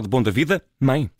Bom da Vida, mãe.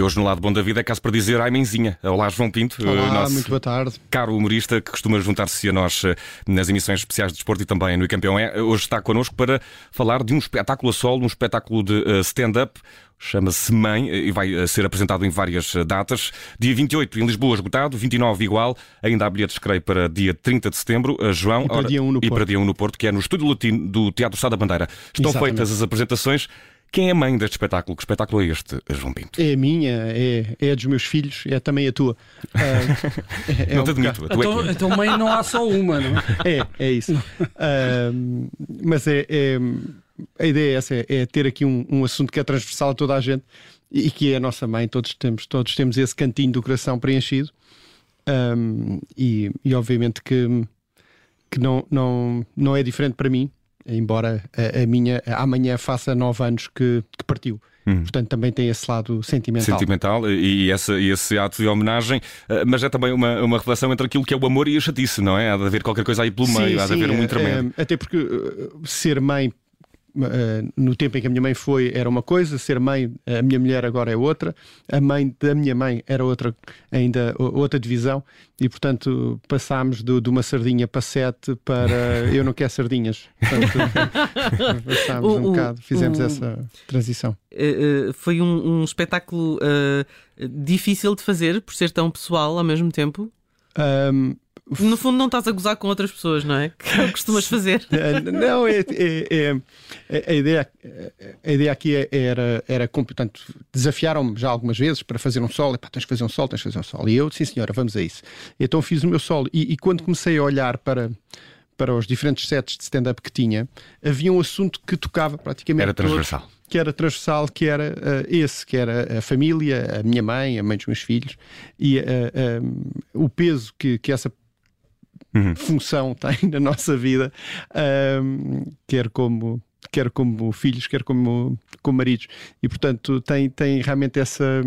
E hoje no lado bom da vida é caso para dizer ai mãezinha. Olá João Pinto, Olá, nosso muito boa tarde. caro humorista que costuma juntar-se a nós eh, nas emissões especiais de desporto e também no Campeão é. Hoje está connosco para falar de um espetáculo a solo, um espetáculo de uh, stand-up. Chama-se Mãe e vai ser apresentado em várias datas. Dia 28 em Lisboa, esgotado. 29 igual. Ainda há bilhetes, creio, para dia 30 de setembro. João. E para, ora, dia 1 no e Porto. para dia 1 no Porto, que é no Estúdio Latino do Teatro Sá da Bandeira. Estão Exatamente. feitas as apresentações. Quem é a mãe deste espetáculo? Que espetáculo é este, João Pinto? É a minha, é, é a dos meus filhos, é também a tua. Ah, é, é não um te admito. bocado- a tua é Então, que- então, mãe, não há só uma, não é? É, é isso. Ah, mas é, é- a ideia é essa: é, é ter aqui um, um assunto que é transversal a toda a gente e que é a nossa mãe. Todos temos, todos temos esse cantinho do coração preenchido. Ah, e, e obviamente que, que não, não, não é diferente para mim, embora a, a minha amanhã faça nove anos que, que partiu. Uhum. Portanto, também tem esse lado sentimental. sentimental e, essa, e esse ato de homenagem, eh, mas é também uma, uma relação entre aquilo que é o amor e a chatice, não é? Há de haver qualquer coisa aí pelo meio, há de haver um é, intermédio. é, até porque ser mãe no tempo em que a minha mãe foi era uma coisa, ser mãe, a minha mulher agora é outra, a mãe da minha mãe era outra, ainda outra divisão, e portanto passámos do- de uma sardinha para sete para eu não quero sardinhas. Portanto, passámos O- um o- bocado, fizemos o- essa transição. Eh, eh, foi um, um espetáculo eh, difícil de fazer por ser tão pessoal ao mesmo tempo. Um, No fundo, não estás a gozar com outras pessoas, não é? Que costumas fazer. Eh, Não, é, é- é- é- a, ideia, a ideia aqui é- era, era portanto, desafiaram-me já algumas vezes para fazer um solo. Epá, tens que fazer um solo, tens que fazer um solo. E eu, sim senhora, vamos a isso. Então fiz o meu solo. E, e quando comecei a olhar para, para os diferentes sets de stand-up que tinha, havia um assunto que tocava praticamente Era todos, transversal. que era transversal, que era eh, esse, que era a família, a minha mãe, a mãe dos meus filhos, e eh, eh, o peso que, que essa Uhum. função tem na nossa vida, ahm, quer como quer como filhos, quer como, como maridos. E portanto tem, tem realmente essa.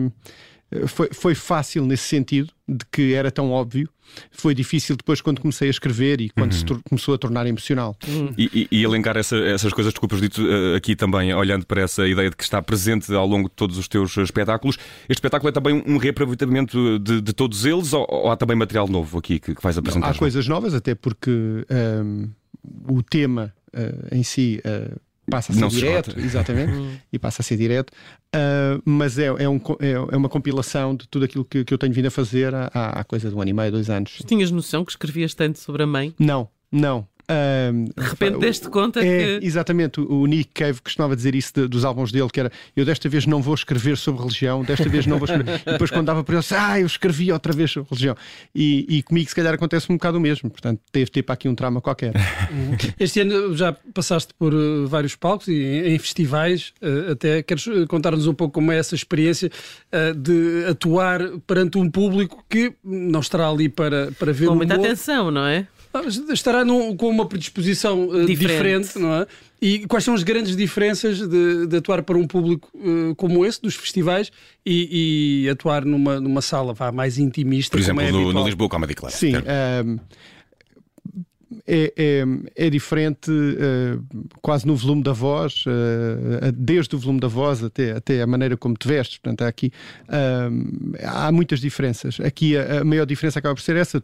Foi, foi fácil nesse sentido, de que era tão óbvio. Foi difícil depois quando comecei a escrever e quando se tor- começou a tornar emocional. E, e, e elencar essa- essas coisas, desculpas dito eh, aqui também, olhando para essa ideia de que está presente ao longo de todos os teus eh, espetáculos, este espetáculo é também um reaproveitamento de, de todos eles ou, ou há também material novo aqui que, que vais apresentar? Há coisas novas, até porque ahm, o tema ah, em si ah, passa a ser Não se direto, esgota. exatamente, e passa a ser direto, ah, mas é, é, um é, é uma compilação de tudo aquilo que, que eu tenho vindo a fazer há, há coisa de um ano e meio, dois anos. Tinhas noção que escrevias tanto sobre a mãe? Não, não. De repente deste conta é, que. exatamente, o Nick Cave costumava dizer isso de- dos álbuns dele, que era eu desta vez não vou escrever sobre religião, desta vez não vou escrever. e depois quando dava para ele, disse, ah, eu escrevi outra vez sobre religião. E, e comigo se calhar acontece um bocado o mesmo, portanto teve ter para aqui um trauma qualquer. Este ano já passaste por eh, vários palcos e em, em festivais. eh, até queres eh, contar-nos um pouco como é essa experiência de atuar perante um público que não estará ali para, para ver Com muita humor, atenção, não é? Mas estará num- com uma predisposição eh, Diferente. diferente. não é? E quais são as grandes diferenças de, de atuar para um público eh, como esse, dos festivais, e, e atuar numa, numa sala vá, mais intimista? Por exemplo, como é no, no? Lisboa Comedy Club. Sim, certo? É, é, é diferente ah, quase no volume da voz, ah, desde o volume da voz até, até a maneira como te vestes. Portanto, há aqui há muitas diferenças. Aqui a, a maior diferença acaba por ser essa,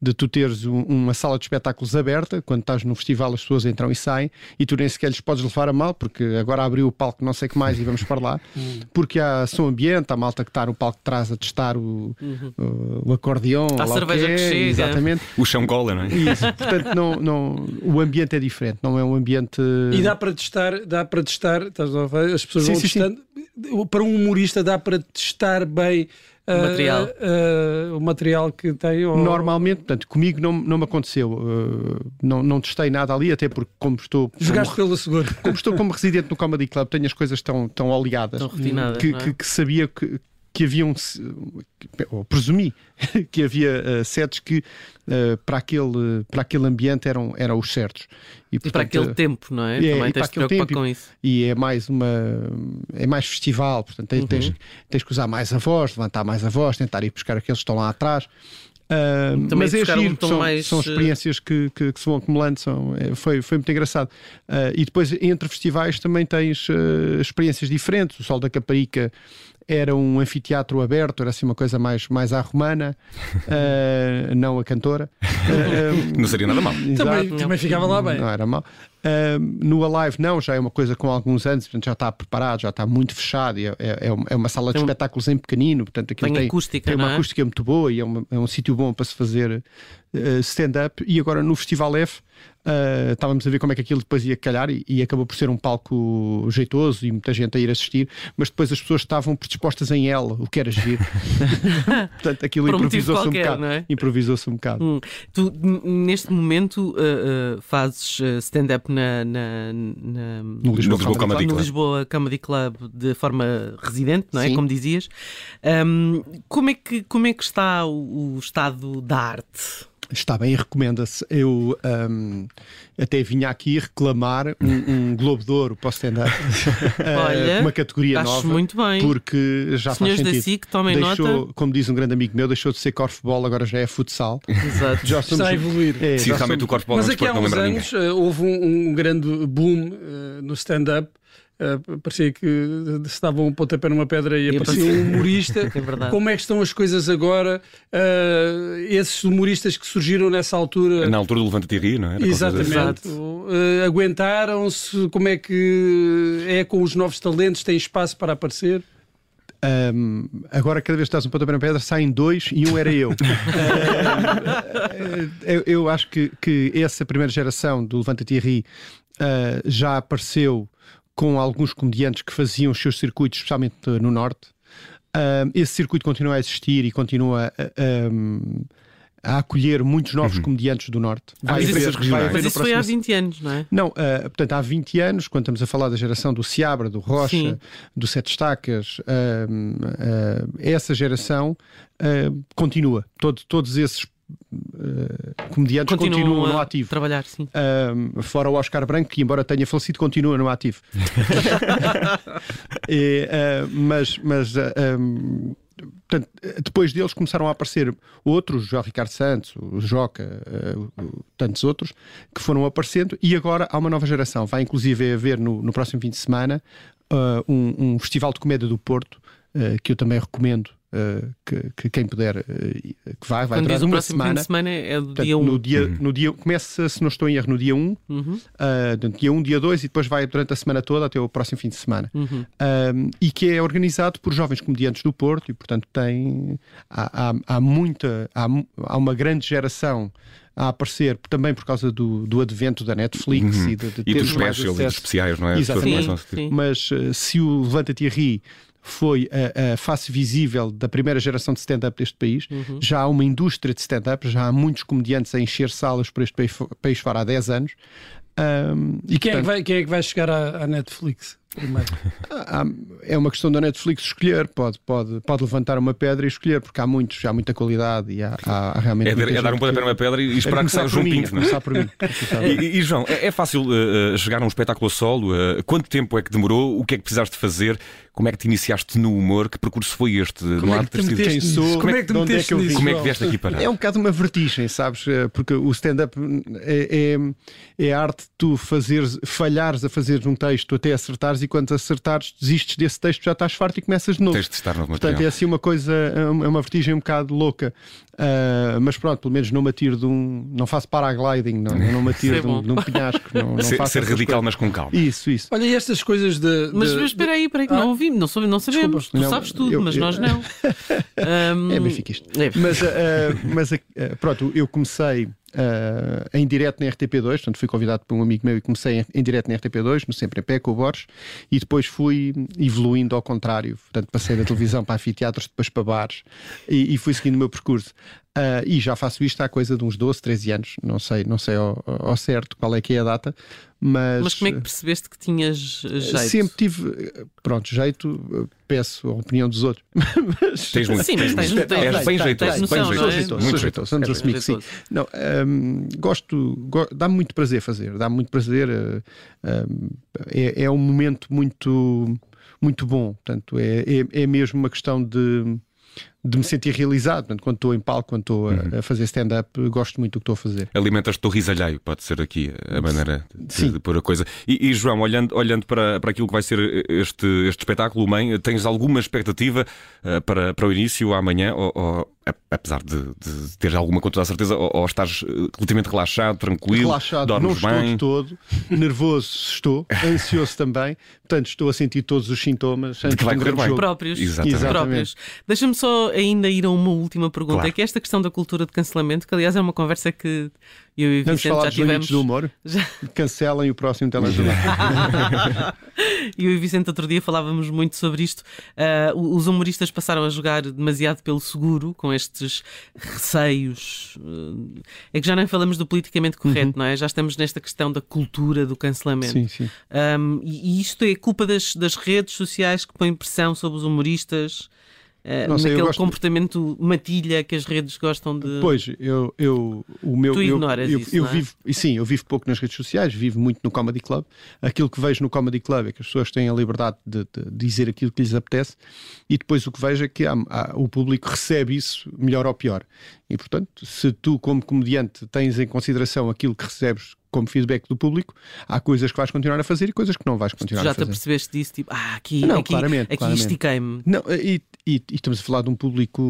de tu teres um- uma sala de espetáculos aberta, quando estás no festival as pessoas entram e saem, e tu nem sequer lhes podes levar a mal, porque agora abriu o palco não sei o que mais e vamos para lá, porque há som ambiente, há malta que está no palco de trás a testar o, o, o acordeão, lá o cerveja que é, que chega. Exatamente. O chão cola, não é? Isso, portanto, não, não, o ambiente é diferente, não é um ambiente. E dá para testar, dá para testar, estás a ver? as pessoas Sim, vão sim, sim. testando. Para um humorista dá para testar bem ah, material. ah, o material que tem. ou- Normalmente, portanto, comigo não, não me aconteceu. uh, não, não testei nada ali, até porque, como estou, Jogaste como, pela segura. como estou como residente no Comedy Club, tenho as coisas tão, tão oleadas refinadas. que, não é? que- que sabia que, que havia um. Ou presumi que havia uh, sets que uh, para, aquele, para aquele ambiente eram, eram os certos. E para portanto, aquele tempo, não é? é, Também e para tens de aquele preocupar tempo, com isso. e é mais uma é mais festival, portanto tens, tens, tens que usar mais a voz, levantar mais a voz, tentar ir buscar aqueles que estão lá atrás. Uh, mas é giro, um são, mais... são, experiências que, que, que, se vão acumulando, são, é, foi, foi muito engraçado. Uh, e depois, entre festivais, também tens uh, experiências diferentes. O Sol da Caparica era um anfiteatro aberto, era assim uma coisa mais, mais à romana, uh, não a cantora. Uh, não seria nada mal. Também, também ficava lá bem. Não era mal. Uh, no Alive, não, já é uma coisa com alguns anos, portanto já está preparado, já está muito fechado. É, é, é uma sala de tem espetáculos em pequenino, portanto aquilo tem, acústica, tem uma é? acústica muito boa e é, uma, é um sítio bom para se fazer uh, stand-up. E agora no Festival F Uh, estávamos a ver como é que aquilo depois ia calhar e, e, acabou por ser um palco jeitoso e muita gente a ir assistir, mas depois as pessoas estavam predispostas em L, o que era giro. Portanto, aquilo improvisou-se um bocado. É? Improvisou-se um bocado. Hum. Tu, neste momento, uh, uh, fazes stand-up na, na, na, no Lisboa, no, Comedy, no Lisboa Comedy Club de forma residente, não é? Sim. Como dizias. Um, como, é que, como é que está o, o estado da arte? Está bem, recomenda-se. Eu um, até vinha aqui reclamar um, um Globo de Ouro para o stand-up. Olha, uma categoria acho nova. muito bem. Porque já Senhores faz sentido. da SIC, tomem deixou, nota. Como diz um grande amigo meu, deixou de ser corfball, agora já é futsal. Exato. Já somos, Está a evoluir. É, Sim, realmente somos... o corfball Mas é aqui há uns anos uh, houve um, um, grande boom uh, no stand-up Uh, parecia que se dava um pontapé numa pedra e, e aparecia um humorista. é Como é que estão as coisas agora? Uh, esses humoristas que surgiram nessa altura. Na altura do Levanta-te e não é? Exatamente. Uh, Aguentaram-se? Como é que é com os novos talentos? Tem espaço para aparecer? Um, agora, cada vez que estás um pontapé na pedra, saem dois e um era eu. eu, eu, acho que, que essa primeira geração do Levanta-te e já apareceu com alguns comediantes que faziam os seus circuitos, especialmente no Norte. Uh, esse circuito continua a existir e continua a, a acolher muitos novos uhum. comediantes do Norte. Ah, vai haver, vai haver mas isso foi há 20 anos, não é? Não, uh, portanto, há 20 anos, quando estamos a falar da geração do Seabra, do Rocha, Sim. do Sete Estacas, uh, uh, essa geração continua. Todo, todos esses comediantes continuam, continuam no ativo. Trabalhar, sim. Uh, fora o Oscar Branco, que embora tenha falecido, continua no ativo. e, uh, mas mas um, portanto, depois deles começaram a aparecer outros, o João Ricardo Santos, o Joca, tantos outros, que foram aparecendo, e agora há uma nova geração. Vai inclusive haver no, no próximo fim de semana um, um, festival de comédia do Porto, que eu também recomendo Uh, que, que, quem puder uh, que vai, vai Quando diz uma semana. Fim de semana é do dia 1. No dia, uhum. no dia, começa, se não estou em erro, no dia 1, uhum. uh, dia 1, dia 2 e depois vai durante a semana toda até o próximo fim de semana. Uhum. e que é organizado por jovens comediantes do Porto e, portanto, tem. Há, há, há muita. Há, há uma grande geração a aparecer também por causa do, do advento da Netflix uhum. e de, de e dos specials e dos especiais, não é? Exatamente. Sim, sim. Mas se o Levanta-te e Ri foi a, a, face visível da primeira geração de stand-up deste país. Uhum. Já há uma indústria de stand-up, já há muitos comediantes a encher salas por este país, país fora há 10 anos. Um, e quem, portanto, é que vai, quem é que vai chegar à, à Netflix? É uma questão da Netflix escolher, pode, pode, pode levantar uma pedra e escolher, porque há muitos, há muita qualidade e há, há, realmente. É, é dar um pontapé numa pedra e esperar é que saia o João mim, Pinto. É por mim. e, e, João, é, é fácil uh, chegar a um espetáculo a solo? Uh, quanto tempo é que demorou? O que é que precisaste fazer? Como é que te iniciaste no humor? Que percurso foi este? Como é que te quem sou? Como é que, é que vim? Como é que vieste aqui para? É um bocado uma vertigem, sabes? Porque o stand-up é, é, é a arte de tu fazeres, falhares a fazer um texto até acertares e quando acertares desistes desse texto, já estás farto e começas de novo. Tens de estar novo Portanto, material. é assim uma coisa, é uma vertigem um bocado louca. Uh, mas pronto, pelo menos não me atiro de um. Não faço paragliding, não, não me atiro de um, de um, penhasco. Não, não ser, faço ser radical, coisas. mas com calma. Isso, isso. Olha, e estas coisas de. de mas, mas espera aí, espera aí, que ah, não ouvimos, não, soube, não sabemos. Desculpa, tu não, sabes tudo, eu, mas eu, nós não. um, é benfiquista. É. Mas, uh, mas uh, pronto, eu comecei uh, em direto na RTP2, portanto fui convidado por um amigo meu e comecei em direto na RTP2, no Sempre em Pé com o Borges, e depois fui evoluindo ao contrário, portanto passei da televisão para anfiteatros, depois para bares, e, e fui seguindo o meu percurso. Uh, e já faço isto há coisa de uns 12, 13 anos, não sei, não sei ao, ao certo qual é que é a data, mas, mas como é que percebeste que tinhas jeito? Sempre tive, pronto, jeito, peço a opinião dos outros. mas, tens muito. Sim, mas tens, tens, tens, bem jeitoso. Bem jeitoso. Muito jeitoso. Vamos assumir que sim. Não, um, gosto, go, dá-me muito prazer fazer, dá-me muito prazer. Uh, um, é, é um momento muito, muito bom. Portanto, é, é, é mesmo uma questão de de me sentir realizado. Portanto, quando estou em palco, quando estou a, uhum. a fazer stand-up, gosto muito do que estou a fazer. Alimentas-te do riso alheio, pode ser aqui a maneira de, de pôr a coisa. E, e, João, olhando, olhando para, para aquilo que vai ser este, este espetáculo, Mãe, tens alguma expectativa uh, para, para o início amanhã? Ou, ou apesar de, de ter alguma com toda a certeza, ou, ou estás eh, relativamente relaxado, tranquilo, relaxado, dormes não bem? estou de todo, nervoso estou, ansioso também, portanto estou a sentir todos os sintomas de que vai correr bem. próprios. Exatamente. Exatamente. Deixa-me só ainda ir a uma última pergunta, claro. que é esta questão da cultura de cancelamento, que aliás é uma conversa que eu e o Vicente falar já tivemos. do humor? Já... Cancelem o próximo telejornal. e eu e o Vicente outro dia falávamos muito sobre isto. Uh, os humoristas passaram a jogar demasiado pelo seguro, com estes receios. Uh, é que já nem falamos do politicamente correto, uhum. não é? Já estamos nesta questão da cultura do cancelamento. Sim, sim. Um, e, e isto é culpa das, das redes sociais que põem pressão sobre os humoristas. Uh, não sei, naquele gosto... comportamento matilha que as redes gostam de. Pois, eu, eu o meu. Tu ignoras eu, isso. Eu, eu é? vivo, sim, eu vivo pouco nas redes sociais, vivo muito no Comedy Club. Aquilo que vejo no Comedy Club é que as pessoas têm a liberdade de, de dizer aquilo que lhes apetece, e depois o que vejo é que há, há, o público recebe isso melhor ou pior. E portanto, se tu, como comediante, tens em consideração aquilo que recebes como feedback do público, há coisas que vais continuar a fazer e coisas que não vais continuar já a fazer. Já te percebeste disso? Tipo, ah, aqui, não, aqui, claramente, aqui estiquei-me. Não, e, e, e, estamos a falar de um público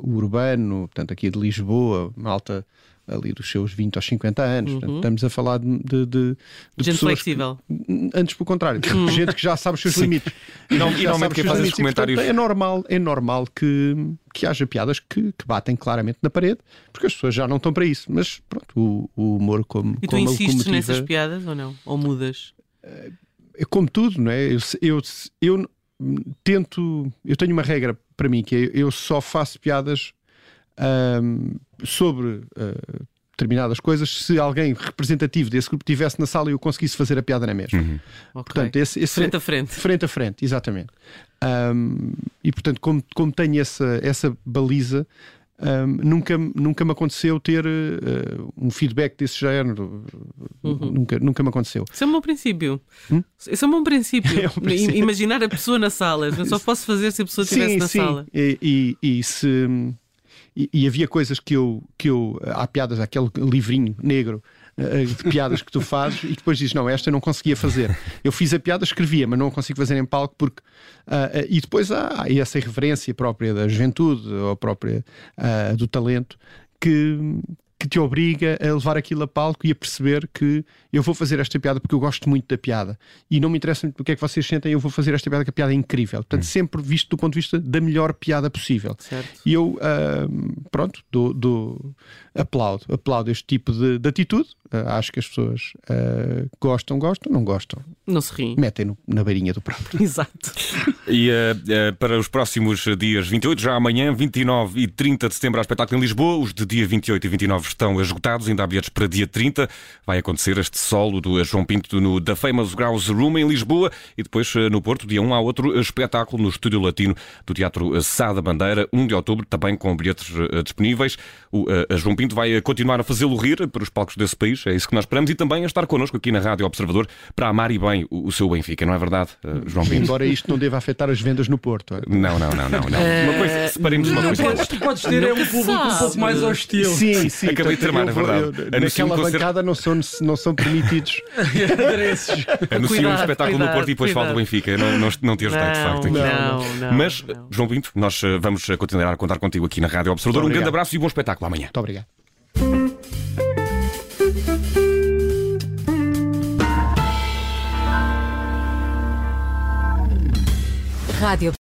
urbano, portanto, aqui de Lisboa, malta ali dos seus 20 aos 50 anos. Uhum. Portanto, estamos a falar de, de, de, de gente flexível. Que, antes, pelo contrário, uhum. gente que já sabe os seus Sim. limites. E não, e normalmente quem faz esses comentários. Portanto, é normal, é normal que, que haja piadas que, que, batem claramente na parede, porque as pessoas já não estão para isso. Mas pronto, o, o humor como. E tu como insistes nessas piadas ou não? Ou mudas? É como tudo, não é? Eu, eu, eu tento. Eu tenho uma regra para mim que é eu só faço piadas um, sobre uh, determinadas coisas se alguém representativo desse grupo estivesse na sala e eu conseguisse fazer a piada na mesma. Uhum. Okay. Portanto, esse, esse, frente a frente. Frente a frente, exatamente. Um, e portanto, como, como tenho essa, essa baliza. Um, nunca, nunca me aconteceu ter uh, um feedback desse género. Uhum. Nunca, nunca me aconteceu. Isso é um bom princípio. Hum? Isso é um bom princípio. é um princípio. Imaginar a pessoa na sala. Eu só posso fazer se a pessoa estivesse na sim. sala. E, e, e se e, e, havia coisas que eu, que eu. Há piadas, aquele livrinho negro eh, de piadas que tu fazes e depois dizes: Não, esta eu não conseguia fazer. Eu fiz a piada, escrevia, mas não consigo fazer em palco porque. Uh, e depois há, há essa irreverência própria da juventude ou própria uh, do talento que, que te obriga a levar aquilo a palco e a perceber que eu vou fazer esta piada porque eu gosto muito da piada e não me interessa muito o que é que vocês sentem, eu vou fazer esta piada que a piada é incrível. Portanto, hum. sempre visto do ponto de vista da melhor piada possível. Certo. E eu, uh, pronto, dou, dou, aplaudo, aplaudo este tipo de, de atitude. Uh, acho que as pessoas uh, gostam, gostam, não gostam. Não se riem. Metem no, na beirinha do próprio. Exato. e para os próximos dias 28, já amanhã, 29 e 30 de setembro, há espetáculo em Lisboa. Os de dia 28 e 29 estão esgotados, ainda há bilhetes para dia 30. Vai acontecer este solo do João Pinto no The Famous Grouse Room em Lisboa e depois no Porto, dia 1 há outro espetáculo no Estúdio Latino do Teatro Sá da Bandeira, 1 de outubro, também com bilhetes disponíveis. O João Pinto vai continuar a fazê-lo rir para os palcos desse país, é isso que nós esperamos, e também a estar connosco aqui na Rádio Observador para amar e bem o, seu Benfica, não é verdade, João Pinto? Embora isto não deva afetar as vendas no Porto. É? Não, não, não, não. não. Uma coisa, separemos uma coisa. Podes, tu podes ter é um público um pouco mais hostil. Sim, sim. Acabei de terminar, é verdade. Eu, naquela bancada não são, não são permitidos adereços. Anuncia um espetáculo cuidado, no Porto e depois cuidado. fala do Benfica. Não, não, não te ajudei, de facto. Aqui. Não, não, Mas, João Pinto, nós vamos continuar a contar contigo aqui na Rádio Observador. Um grande abraço e um bom espetáculo amanhã. Muito obrigado. Rádio